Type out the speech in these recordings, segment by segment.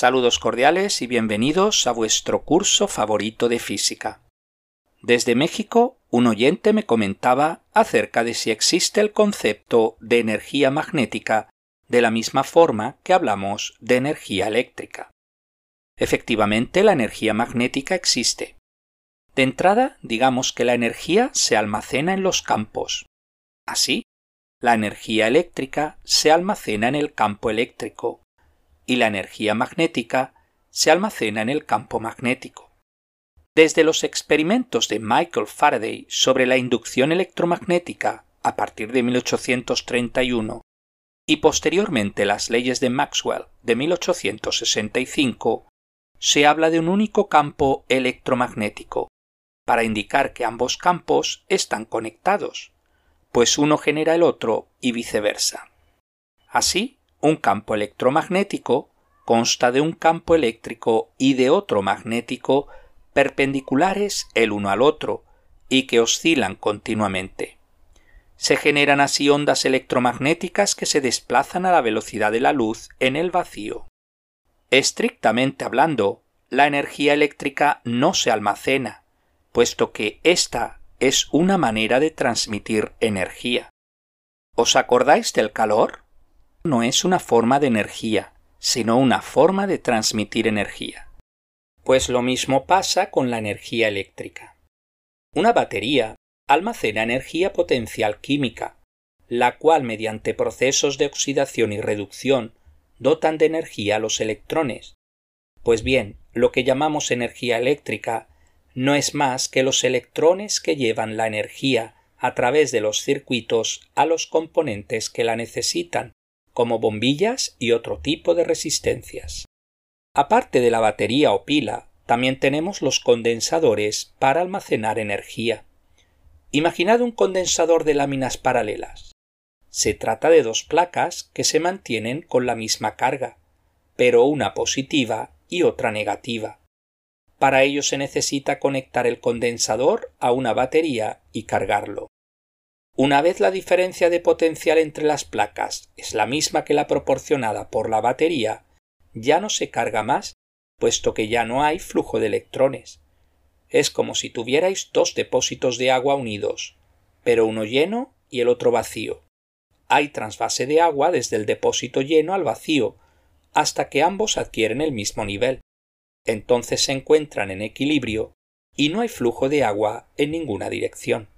Saludos cordiales y bienvenidos a vuestro curso favorito de física. Desde México, un oyente me comentaba acerca de si existe el concepto de energía magnética de la misma forma que hablamos de energía eléctrica. Efectivamente, la energía magnética existe. De entrada, digamos que la energía se almacena en los campos. Así, la energía eléctrica se almacena en el campo eléctrico y la energía magnética se almacena en el campo magnético. Desde los experimentos de Michael Faraday sobre la inducción electromagnética a partir de 1831 y posteriormente las leyes de Maxwell de 1865, se habla de un único campo electromagnético, para indicar que ambos campos están conectados, pues uno genera el otro y viceversa. Así, un campo electromagnético consta de un campo eléctrico y de otro magnético perpendiculares el uno al otro y que oscilan continuamente. Se generan así ondas electromagnéticas que se desplazan a la velocidad de la luz en el vacío. Estrictamente hablando, la energía eléctrica no se almacena, puesto que ésta es una manera de transmitir energía. ¿Os acordáis del calor? No es una forma de energía, sino una forma de transmitir energía. Pues lo mismo pasa con la energía eléctrica. Una batería almacena energía potencial química, la cual mediante procesos de oxidación y reducción dotan de energía a los electrones. Pues bien, lo que llamamos energía eléctrica no es más que los electrones que llevan la energía a través de los circuitos a los componentes que la necesitan, como bombillas y otro tipo de resistencias. Aparte de la batería o pila, también tenemos los condensadores para almacenar energía. Imaginad un condensador de láminas paralelas. Se trata de dos placas que se mantienen con la misma carga, pero una positiva y otra negativa. Para ello se necesita conectar el condensador a una batería y cargarlo. Una vez la diferencia de potencial entre las placas es la misma que la proporcionada por la batería, ya no se carga más, puesto que ya no hay flujo de electrones. Es como si tuvierais dos depósitos de agua unidos, pero uno lleno y el otro vacío. Hay trasvase de agua desde el depósito lleno al vacío, hasta que ambos adquieren el mismo nivel. Entonces se encuentran en equilibrio y no hay flujo de agua en ninguna dirección.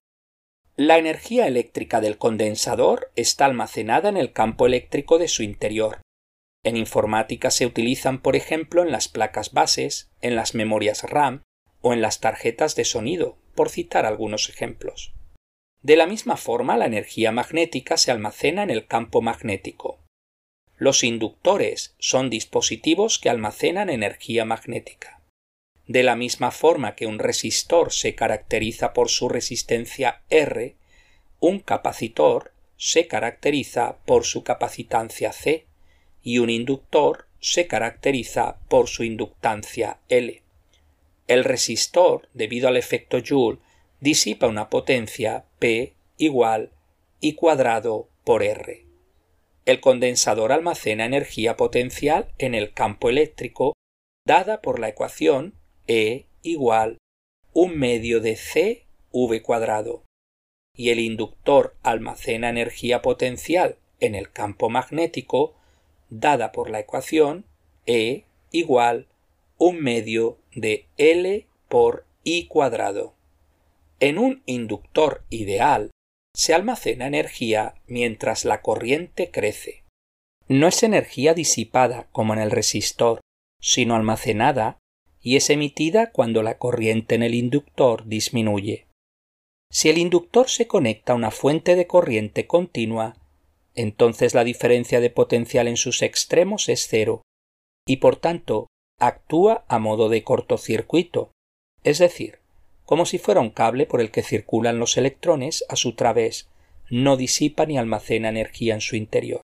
La energía eléctrica del condensador está almacenada en el campo eléctrico de su interior. En informática se utilizan, por ejemplo, en las placas bases, en las memorias RAM o en las tarjetas de sonido, por citar algunos ejemplos. De la misma forma, la energía magnética se almacena en el campo magnético. Los inductores son dispositivos que almacenan energía magnética. De la misma forma que un resistor se caracteriza por su resistencia R, un capacitor se caracteriza por su capacitancia C y un inductor se caracteriza por su inductancia L. El resistor, debido al efecto Joule, disipa una potencia P igual I cuadrado por R. El condensador almacena energía potencial en el campo eléctrico dada por la ecuación e igual un medio de C V cuadrado y el inductor almacena energía potencial en el campo magnético dada por la ecuación E igual un medio de L por I cuadrado. En un inductor ideal se almacena energía mientras la corriente crece. No es energía disipada como en el resistor, sino almacenada y es emitida cuando la corriente en el inductor disminuye. Si el inductor se conecta a una fuente de corriente continua, entonces la diferencia de potencial en sus extremos es cero, y por tanto actúa a modo de cortocircuito, es decir, como si fuera un cable por el que circulan los electrones a su través, no disipa ni almacena energía en su interior.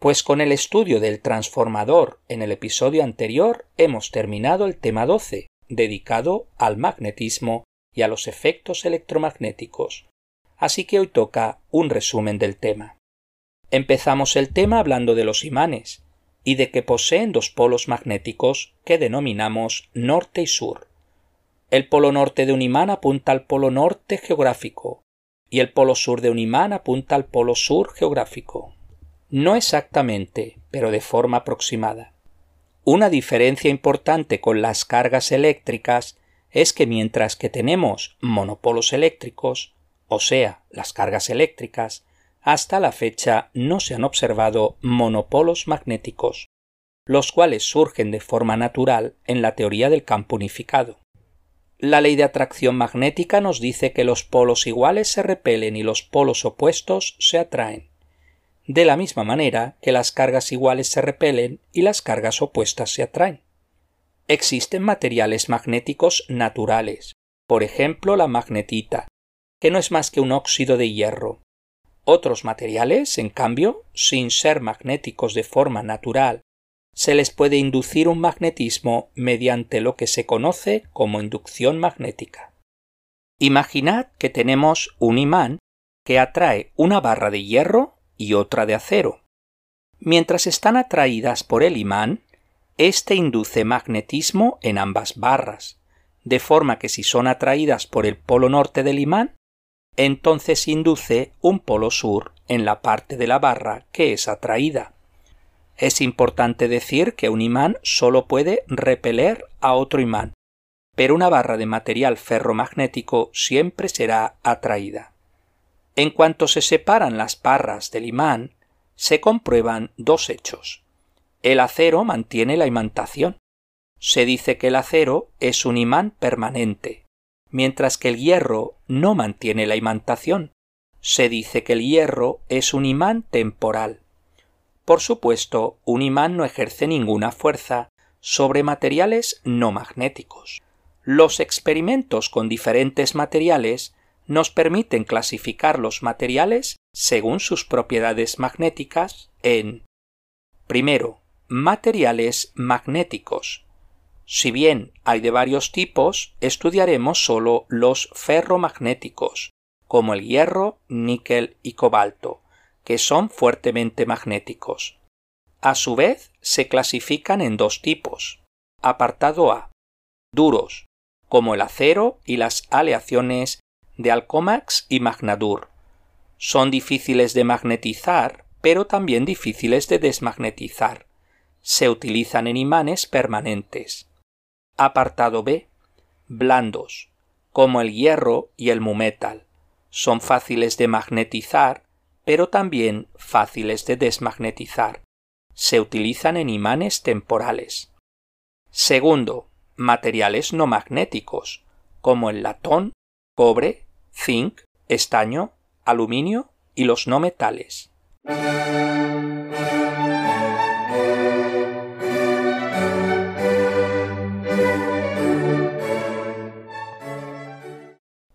Pues con el estudio del transformador en el episodio anterior hemos terminado el tema 12, dedicado al magnetismo y a los efectos electromagnéticos. Así que hoy toca un resumen del tema. Empezamos el tema hablando de los imanes y de que poseen dos polos magnéticos que denominamos norte y sur. El polo norte de un imán apunta al polo norte geográfico y el polo sur de un imán apunta al polo sur geográfico. No exactamente, pero de forma aproximada. Una diferencia importante con las cargas eléctricas es que mientras que tenemos monopolos eléctricos, o sea, las cargas eléctricas, hasta la fecha no se han observado monopolos magnéticos, los cuales surgen de forma natural en la teoría del campo unificado. La ley de atracción magnética nos dice que los polos iguales se repelen y los polos opuestos se atraen, de la misma manera que las cargas iguales se repelen y las cargas opuestas se atraen. Existen materiales magnéticos naturales, por ejemplo la magnetita, que no es más que un óxido de hierro. Otros materiales, en cambio, sin ser magnéticos de forma natural se les puede inducir un magnetismo mediante lo que se conoce como inducción magnética. Imaginad que tenemos un imán que atrae una barra de hierro y otra de acero. Mientras están atraídas por el imán, éste induce magnetismo en ambas barras, de forma que si son atraídas por el polo norte del imán, entonces induce un polo sur en la parte de la barra que es atraída. Es importante decir que un imán solo puede repeler a otro imán, pero una barra de material ferromagnético siempre será atraída. En cuanto se separan las barras del imán, se comprueban dos hechos. El acero mantiene la imantación. Se dice que el acero es un imán permanente, mientras que el hierro no mantiene la imantación. Se dice que el hierro es un imán temporal. Por supuesto, un imán no ejerce ninguna fuerza sobre materiales no magnéticos. Los experimentos con diferentes materiales nos permiten clasificar los materiales según sus propiedades magnéticas en primero, materiales magnéticos. Si bien hay de varios tipos, estudiaremos solo los ferromagnéticos, como el hierro, níquel y cobalto, que son fuertemente magnéticos. A su vez, se clasifican en dos tipos. Apartado A. Duros, como el acero y las aleaciones de Alcomax y Magnadur. Son difíciles de magnetizar, pero también difíciles de desmagnetizar. Se utilizan en imanes permanentes. Apartado B. Blandos, como el hierro y el mumetal. Son fáciles de magnetizar, pero también fáciles de desmagnetizar. Se utilizan en imanes temporales. Segundo, materiales no magnéticos, como el latón, cobre, zinc, estaño, aluminio y los no metales.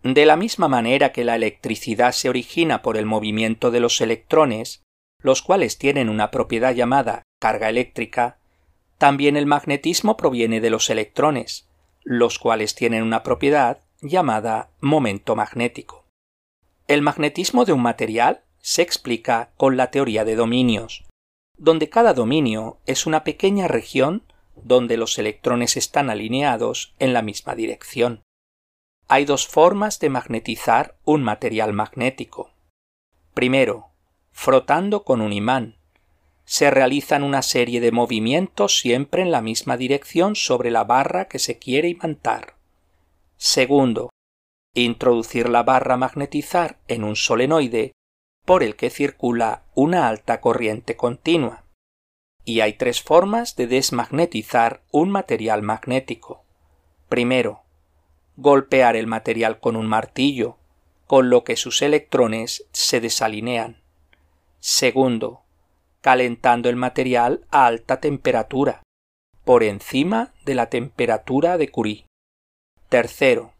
De la misma manera que la electricidad se origina por el movimiento de los electrones, los cuales tienen una propiedad llamada carga eléctrica, también el magnetismo proviene de los electrones, los cuales tienen una propiedad llamada momento magnético. El magnetismo de un material se explica con la teoría de dominios, donde cada dominio es una pequeña región donde los electrones están alineados en la misma dirección. Hay dos formas de magnetizar un material magnético. Primero, frotando con un imán. Se realizan una serie de movimientos siempre en la misma dirección sobre la barra que se quiere imantar. Segundo, introducir la barra magnetizar en un solenoide por el que circula una alta corriente continua. Y hay tres formas de desmagnetizar un material magnético. Primero, golpear el material con un martillo, con lo que sus electrones se desalinean. Segundo, calentando el material a alta temperatura, por encima de la temperatura de Curie. Tercero,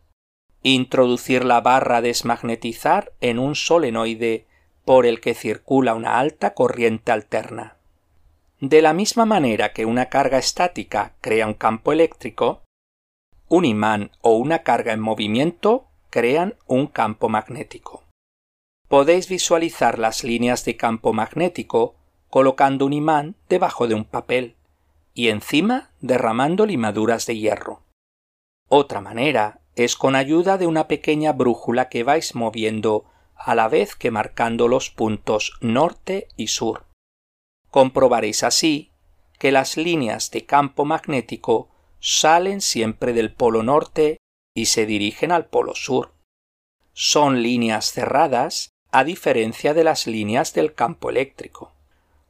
introducir la barra desmagnetizar en un solenoide por el que circula una alta corriente alterna. De la misma manera que una carga estática crea un campo eléctrico, un imán o una carga en movimiento crean un campo magnético. Podéis visualizar las líneas de campo magnético colocando un imán debajo de un papel y encima derramando limaduras de hierro. Otra manera es con ayuda de una pequeña brújula que vais moviendo a la vez que marcando los puntos norte y sur. Comprobaréis así que las líneas de campo magnético salen siempre del polo norte y se dirigen al polo sur. Son líneas cerradas a diferencia de las líneas del campo eléctrico.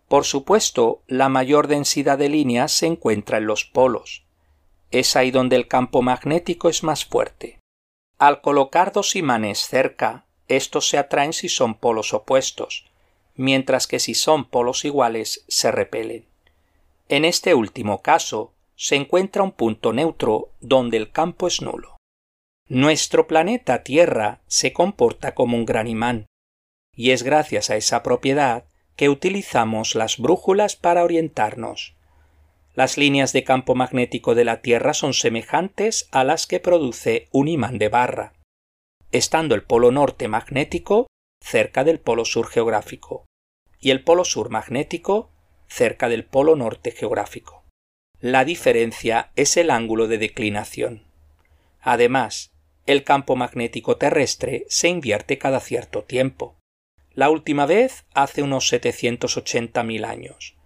Por supuesto, la mayor densidad de líneas se encuentra en los polos. Es ahí donde el campo magnético es más fuerte. Al colocar dos imanes cerca, estos se atraen si son polos opuestos, mientras que si son polos iguales se repelen. En este último caso, se encuentra un punto neutro donde el campo es nulo. Nuestro planeta Tierra se comporta como un gran imán, y es gracias a esa propiedad que utilizamos las brújulas para orientarnos. Las líneas de campo magnético de la Tierra son semejantes a las que produce un imán de barra, estando el polo norte magnético cerca del polo sur geográfico y el polo sur magnético cerca del polo norte geográfico. La diferencia es el ángulo de declinación. Además, el campo magnético terrestre se invierte cada cierto tiempo. La última vez hace unos 780.000 años.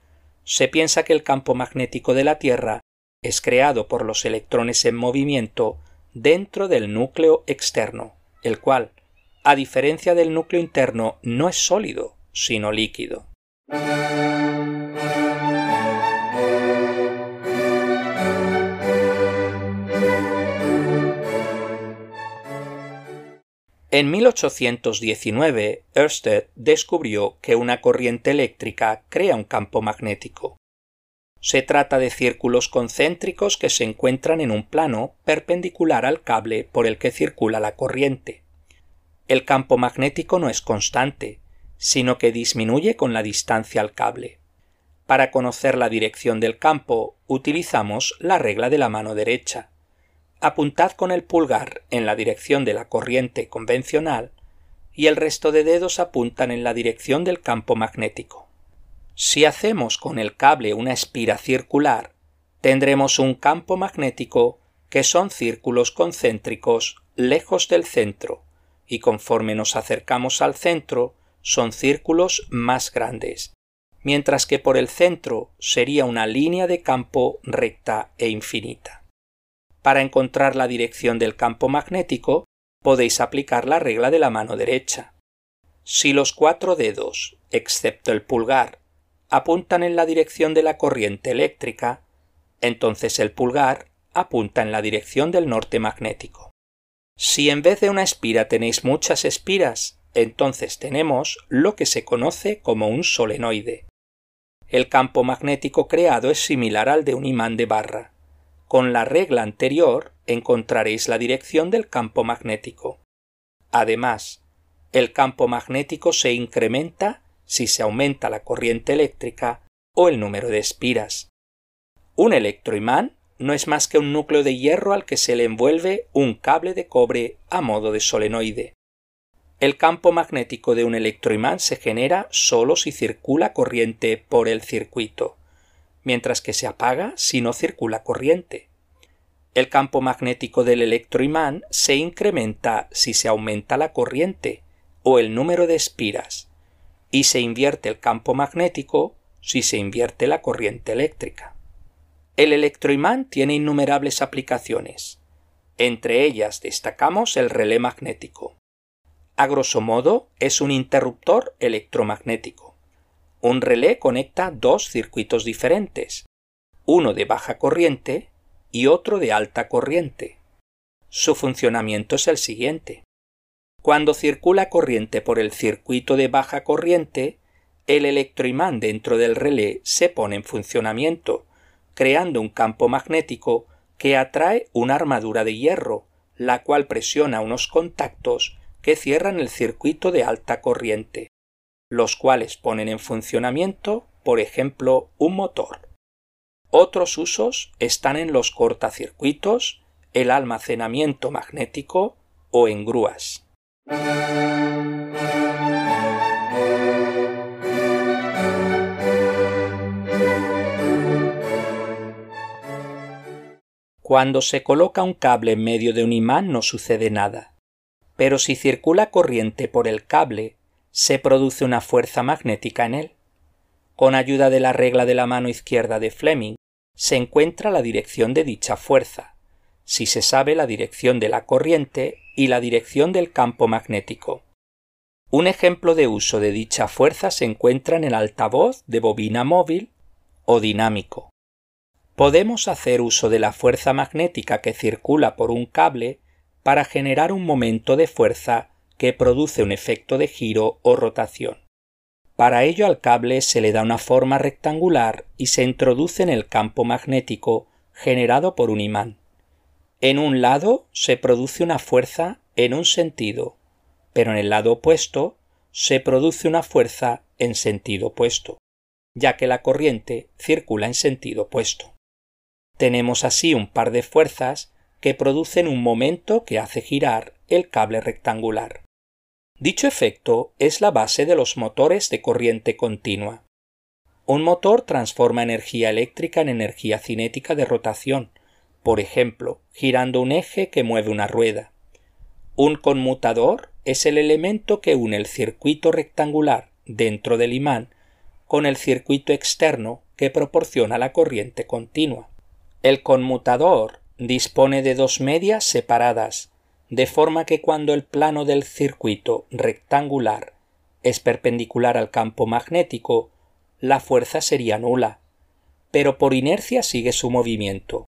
Se piensa que el campo magnético de la Tierra es creado por los electrones en movimiento dentro del núcleo externo, el cual, a diferencia del núcleo interno, no es sólido, sino líquido. En 1819, Ørsted descubrió que una corriente eléctrica crea un campo magnético. Se trata de círculos concéntricos que se encuentran en un plano perpendicular al cable por el que circula la corriente. El campo magnético no es constante, sino que disminuye con la distancia al cable. Para conocer la dirección del campo utilizamos la regla de la mano derecha. Apuntad con el pulgar en la dirección de la corriente convencional y el resto de dedos apuntan en la dirección del campo magnético. Si hacemos con el cable una espira circular, tendremos un campo magnético que son círculos concéntricos lejos del centro, y conforme nos acercamos al centro, son círculos más grandes, mientras que por el centro sería una línea de campo recta e infinita. Para encontrar la dirección del campo magnético, podéis aplicar la regla de la mano derecha. Si los cuatro dedos, excepto el pulgar, apuntan en la dirección de la corriente eléctrica, entonces el pulgar apunta en la dirección del norte magnético. Si en vez de una espira tenéis muchas espiras, entonces tenemos lo que se conoce como un solenoide. El campo magnético creado es similar al de un imán de barra. Con la regla anterior encontraréis la dirección del campo magnético. Además, el campo magnético se incrementa si se aumenta la corriente eléctrica o el número de espiras. Un electroimán no es más que un núcleo de hierro al que se le envuelve un cable de cobre a modo de solenoide. El campo magnético de un electroimán se genera solo si circula corriente por el circuito mientras que se apaga si no circula corriente. El campo magnético del electroimán se incrementa si se aumenta la corriente o el número de espiras, y se invierte el campo magnético si se invierte la corriente eléctrica. El electroimán tiene innumerables aplicaciones. Entre ellas destacamos el relé magnético. A grosso modo, es un interruptor electromagnético. Un relé conecta dos circuitos diferentes, uno de baja corriente y otro de alta corriente. Su funcionamiento es el siguiente. Cuando circula corriente por el circuito de baja corriente, el electroimán dentro del relé se pone en funcionamiento, creando un campo magnético que atrae una armadura de hierro, la cual presiona unos contactos que cierran el circuito de alta corriente los cuales ponen en funcionamiento, por ejemplo, un motor. Otros usos están en los cortacircuitos, el almacenamiento magnético, o en grúas. Cuando se coloca un cable en medio de un imán no sucede nada, pero si circula corriente por el cable, se produce una fuerza magnética en él. Con ayuda de la regla de la mano izquierda de Fleming, se encuentra la dirección de dicha fuerza, si se sabe la dirección de la corriente y la dirección del campo magnético. Un ejemplo de uso de dicha fuerza se encuentra en el altavoz de bobina móvil o dinámico. Podemos hacer uso de la fuerza magnética que circula por un cable para generar un momento de fuerza que produce un efecto de giro o rotación. Para ello al cable se le da una forma rectangular y se introduce en el campo magnético generado por un imán. En un lado se produce una fuerza en un sentido, pero en el lado opuesto se produce una fuerza en sentido opuesto, ya que la corriente circula en sentido opuesto. Tenemos así un par de fuerzas que producen un momento que hace girar el cable rectangular. Dicho efecto es la base de los motores de corriente continua. Un motor transforma energía eléctrica en energía cinética de rotación, por ejemplo, girando un eje que mueve una rueda. Un conmutador es el elemento que une el circuito rectangular dentro del imán con el circuito externo que proporciona la corriente continua. El conmutador dispone de dos medias separadas de forma que cuando el plano del circuito rectangular es perpendicular al campo magnético, la fuerza sería nula, pero por inercia sigue su movimiento,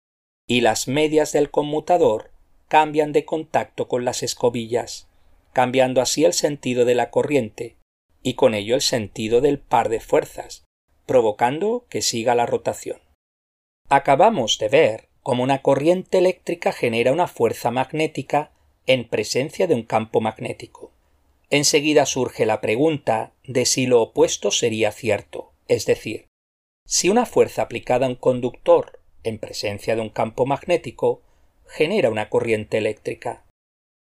y las medias del conmutador cambian de contacto con las escobillas, cambiando así el sentido de la corriente, y con ello el sentido del par de fuerzas, provocando que siga la rotación. Acabamos de ver cómo una corriente eléctrica genera una fuerza magnética en presencia de un campo magnético. Enseguida surge la pregunta de si lo opuesto sería cierto, es decir, si una fuerza aplicada a un conductor en presencia de un campo magnético genera una corriente eléctrica.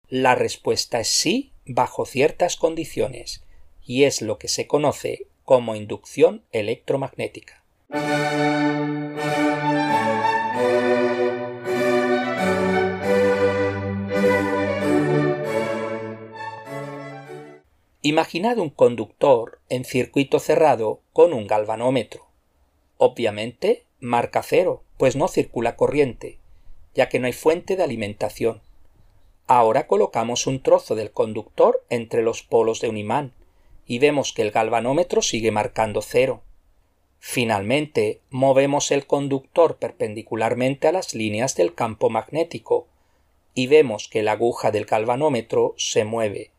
La respuesta es sí bajo ciertas condiciones, y es lo que se conoce como inducción electromagnética. Imaginad un conductor en circuito cerrado con un galvanómetro. Obviamente, marca cero, pues no circula corriente, ya que no hay fuente de alimentación. Ahora colocamos un trozo del conductor entre los polos de un imán y vemos que el galvanómetro sigue marcando cero. Finalmente, movemos el conductor perpendicularmente a las líneas del campo magnético y vemos que la aguja del galvanómetro se mueve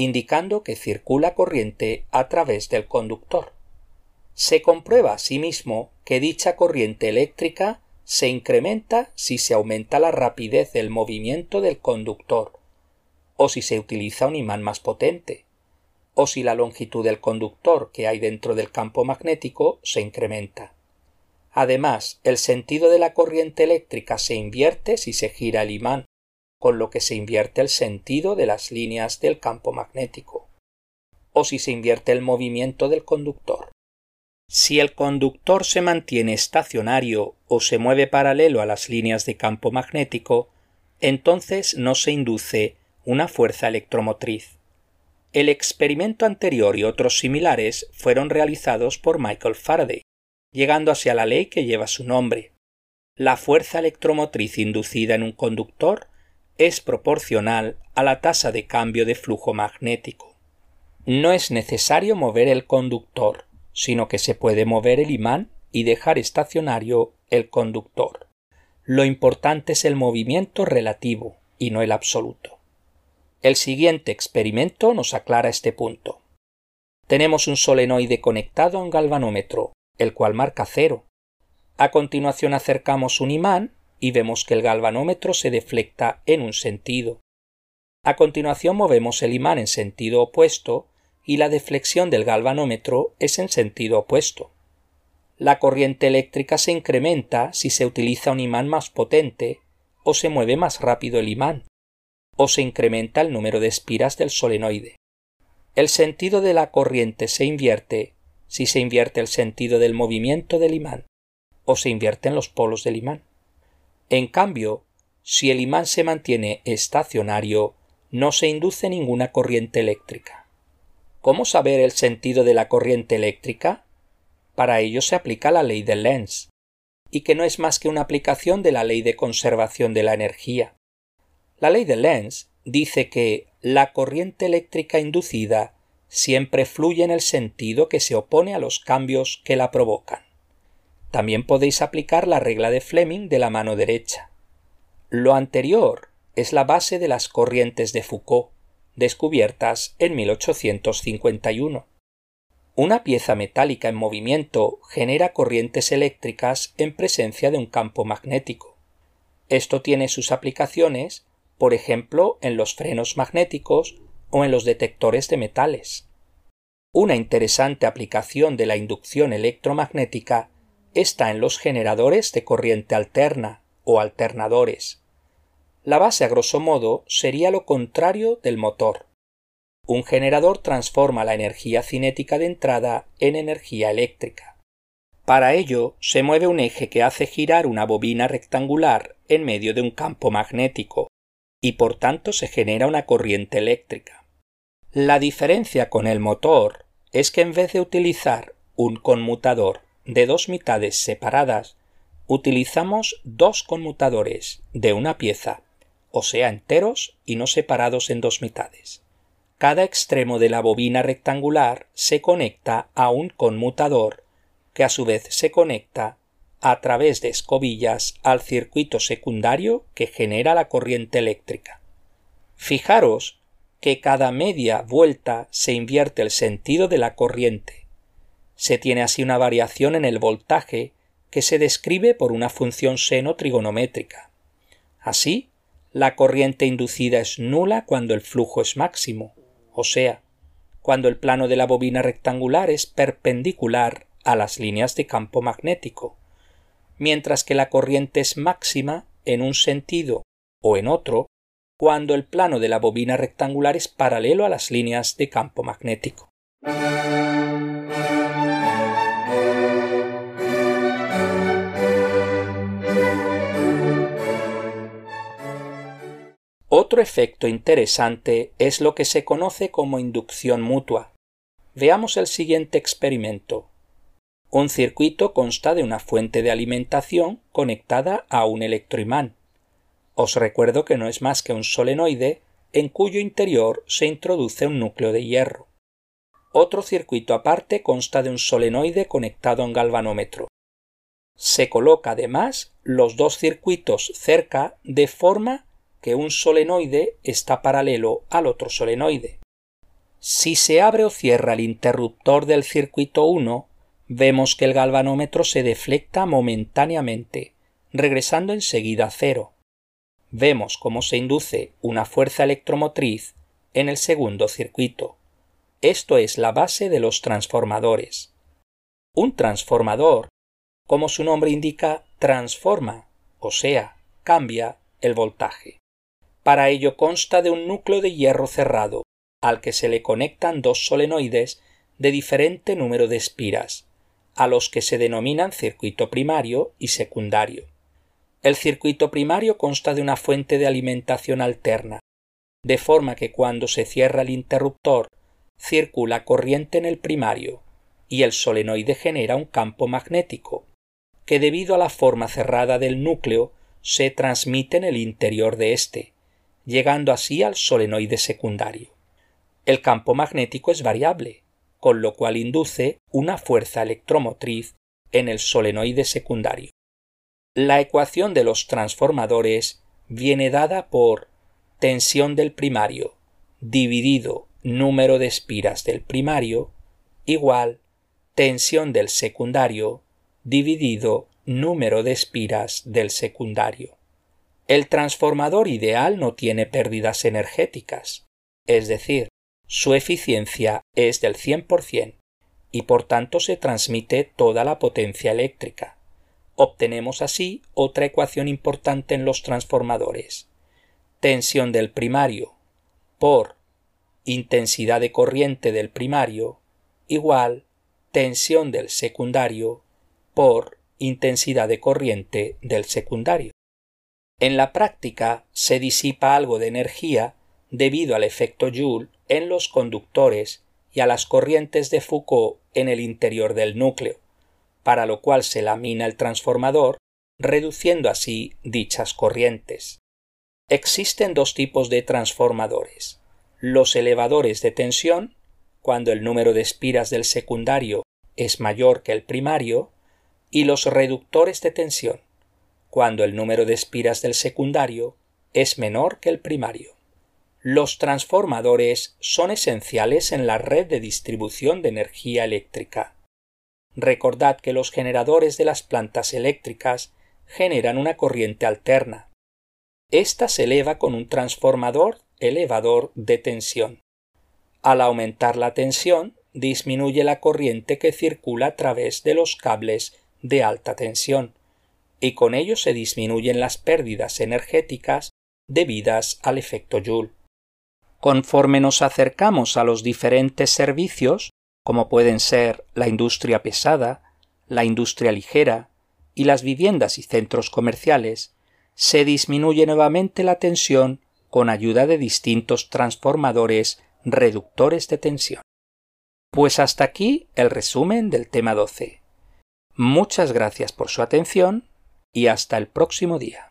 indicando que circula corriente a través del conductor. Se comprueba asimismo que dicha corriente eléctrica se incrementa si se aumenta la rapidez del movimiento del conductor, o si se utiliza un imán más potente, o si la longitud del conductor que hay dentro del campo magnético se incrementa. Además, el sentido de la corriente eléctrica se invierte si se gira el imán, con lo que se invierte el sentido de las líneas del campo magnético, o si se invierte el movimiento del conductor. Si el conductor se mantiene estacionario o se mueve paralelo a las líneas de campo magnético, entonces no se induce una fuerza electromotriz. El experimento anterior y otros similares fueron realizados por Michael Faraday, llegando hacia la ley que lleva su nombre. La fuerza electromotriz inducida en un conductor es proporcional a la tasa de cambio de flujo magnético. No es necesario mover el conductor, sino que se puede mover el imán y dejar estacionario el conductor. Lo importante es el movimiento relativo y no el absoluto. El siguiente experimento nos aclara este punto. Tenemos un solenoide conectado a un galvanómetro, el cual marca cero. A continuación acercamos un imán y vemos que el galvanómetro se deflecta en un sentido. A continuación movemos el imán en sentido opuesto y la deflexión del galvanómetro es en sentido opuesto. La corriente eléctrica se incrementa si se utiliza un imán más potente o se mueve más rápido el imán, o se incrementa el número de espiras del solenoide. El sentido de la corriente se invierte si se invierte el sentido del movimiento del imán o se invierten los polos del imán. En cambio, si el imán se mantiene estacionario, no se induce ninguna corriente eléctrica. ¿Cómo saber el sentido de la corriente eléctrica? Para ello se aplica la ley de Lenz, y que no es más que una aplicación de la ley de conservación de la energía. La ley de Lenz dice que la corriente eléctrica inducida siempre fluye en el sentido que se opone a los cambios que la provocan. También podéis aplicar la regla de Fleming de la mano derecha. Lo anterior es la base de las corrientes de Foucault, descubiertas en 1851. Una pieza metálica en movimiento genera corrientes eléctricas en presencia de un campo magnético. Esto tiene sus aplicaciones, por ejemplo, en los frenos magnéticos o en los detectores de metales. Una interesante aplicación de la inducción electromagnética está en los generadores de corriente alterna o alternadores. La base a grosso modo sería lo contrario del motor. Un generador transforma la energía cinética de entrada en energía eléctrica. Para ello se mueve un eje que hace girar una bobina rectangular en medio de un campo magnético, y por tanto se genera una corriente eléctrica. La diferencia con el motor es que en vez de utilizar un conmutador de dos mitades separadas, utilizamos dos conmutadores de una pieza, o sea, enteros y no separados en dos mitades. Cada extremo de la bobina rectangular se conecta a un conmutador que a su vez se conecta a través de escobillas al circuito secundario que genera la corriente eléctrica. Fijaros que cada media vuelta se invierte el sentido de la corriente. Se tiene así una variación en el voltaje que se describe por una función seno trigonométrica. Así, la corriente inducida es nula cuando el flujo es máximo, o sea, cuando el plano de la bobina rectangular es perpendicular a las líneas de campo magnético, mientras que la corriente es máxima en un sentido o en otro cuando el plano de la bobina rectangular es paralelo a las líneas de campo magnético. Otro efecto interesante es lo que se conoce como inducción mutua. Veamos el siguiente experimento. Un circuito consta de una fuente de alimentación conectada a un electroimán. Os recuerdo que no es más que un solenoide en cuyo interior se introduce un núcleo de hierro. Otro circuito aparte consta de un solenoide conectado a un galvanómetro. Se coloca además los dos circuitos cerca de forma que un solenoide está paralelo al otro solenoide. Si se abre o cierra el interruptor del circuito 1, vemos que el galvanómetro se deflecta momentáneamente, regresando enseguida a cero vemos cómo se induce una fuerza electromotriz en el segundo circuito. Esto es la base de los transformadores. Un transformador, como su nombre indica, transforma, o sea, cambia el voltaje. Para ello consta de un núcleo de hierro cerrado, al que se le conectan dos solenoides de diferente número de espiras, a los que se denominan circuito primario y secundario. El circuito primario consta de una fuente de alimentación alterna, de forma que cuando se cierra el interruptor circula corriente en el primario y el solenoide genera un campo magnético, que debido a la forma cerrada del núcleo se transmite en el interior de éste, llegando así al solenoide secundario. El campo magnético es variable, con lo cual induce una fuerza electromotriz en el solenoide secundario. La ecuación de los transformadores viene dada por tensión del primario dividido número de espiras del primario igual tensión del secundario dividido número de espiras del secundario. El transformador ideal no tiene pérdidas energéticas, es decir, su eficiencia es del 100% y por tanto se transmite toda la potencia eléctrica. Obtenemos así otra ecuación importante en los transformadores. tensión del primario por intensidad de corriente del primario igual tensión del secundario por intensidad de corriente del secundario. En la práctica se disipa algo de energía debido al efecto Joule en los conductores y a las corrientes de Foucault en el interior del núcleo, para lo cual se lamina el transformador, reduciendo así dichas corrientes. Existen dos tipos de transformadores. Los elevadores de tensión, cuando el número de espiras del secundario es mayor que el primario, y los reductores de tensión, cuando el número de espiras del secundario es menor que el primario. Los transformadores son esenciales en la red de distribución de energía eléctrica. Recordad que los generadores de las plantas eléctricas generan una corriente alterna. Esta se eleva con un transformador elevador de tensión. Al aumentar la tensión, disminuye la corriente que circula a través de los cables de alta tensión, y con ello se disminuyen las pérdidas energéticas debidas al efecto Joule. Conforme nos acercamos a los diferentes servicios, como pueden ser la industria pesada, la industria ligera y las viviendas y centros comerciales, se disminuye nuevamente la tensión con ayuda de distintos transformadores reductores de tensión. Pues hasta aquí el resumen del tema 12. Muchas gracias por su atención y hasta el próximo día.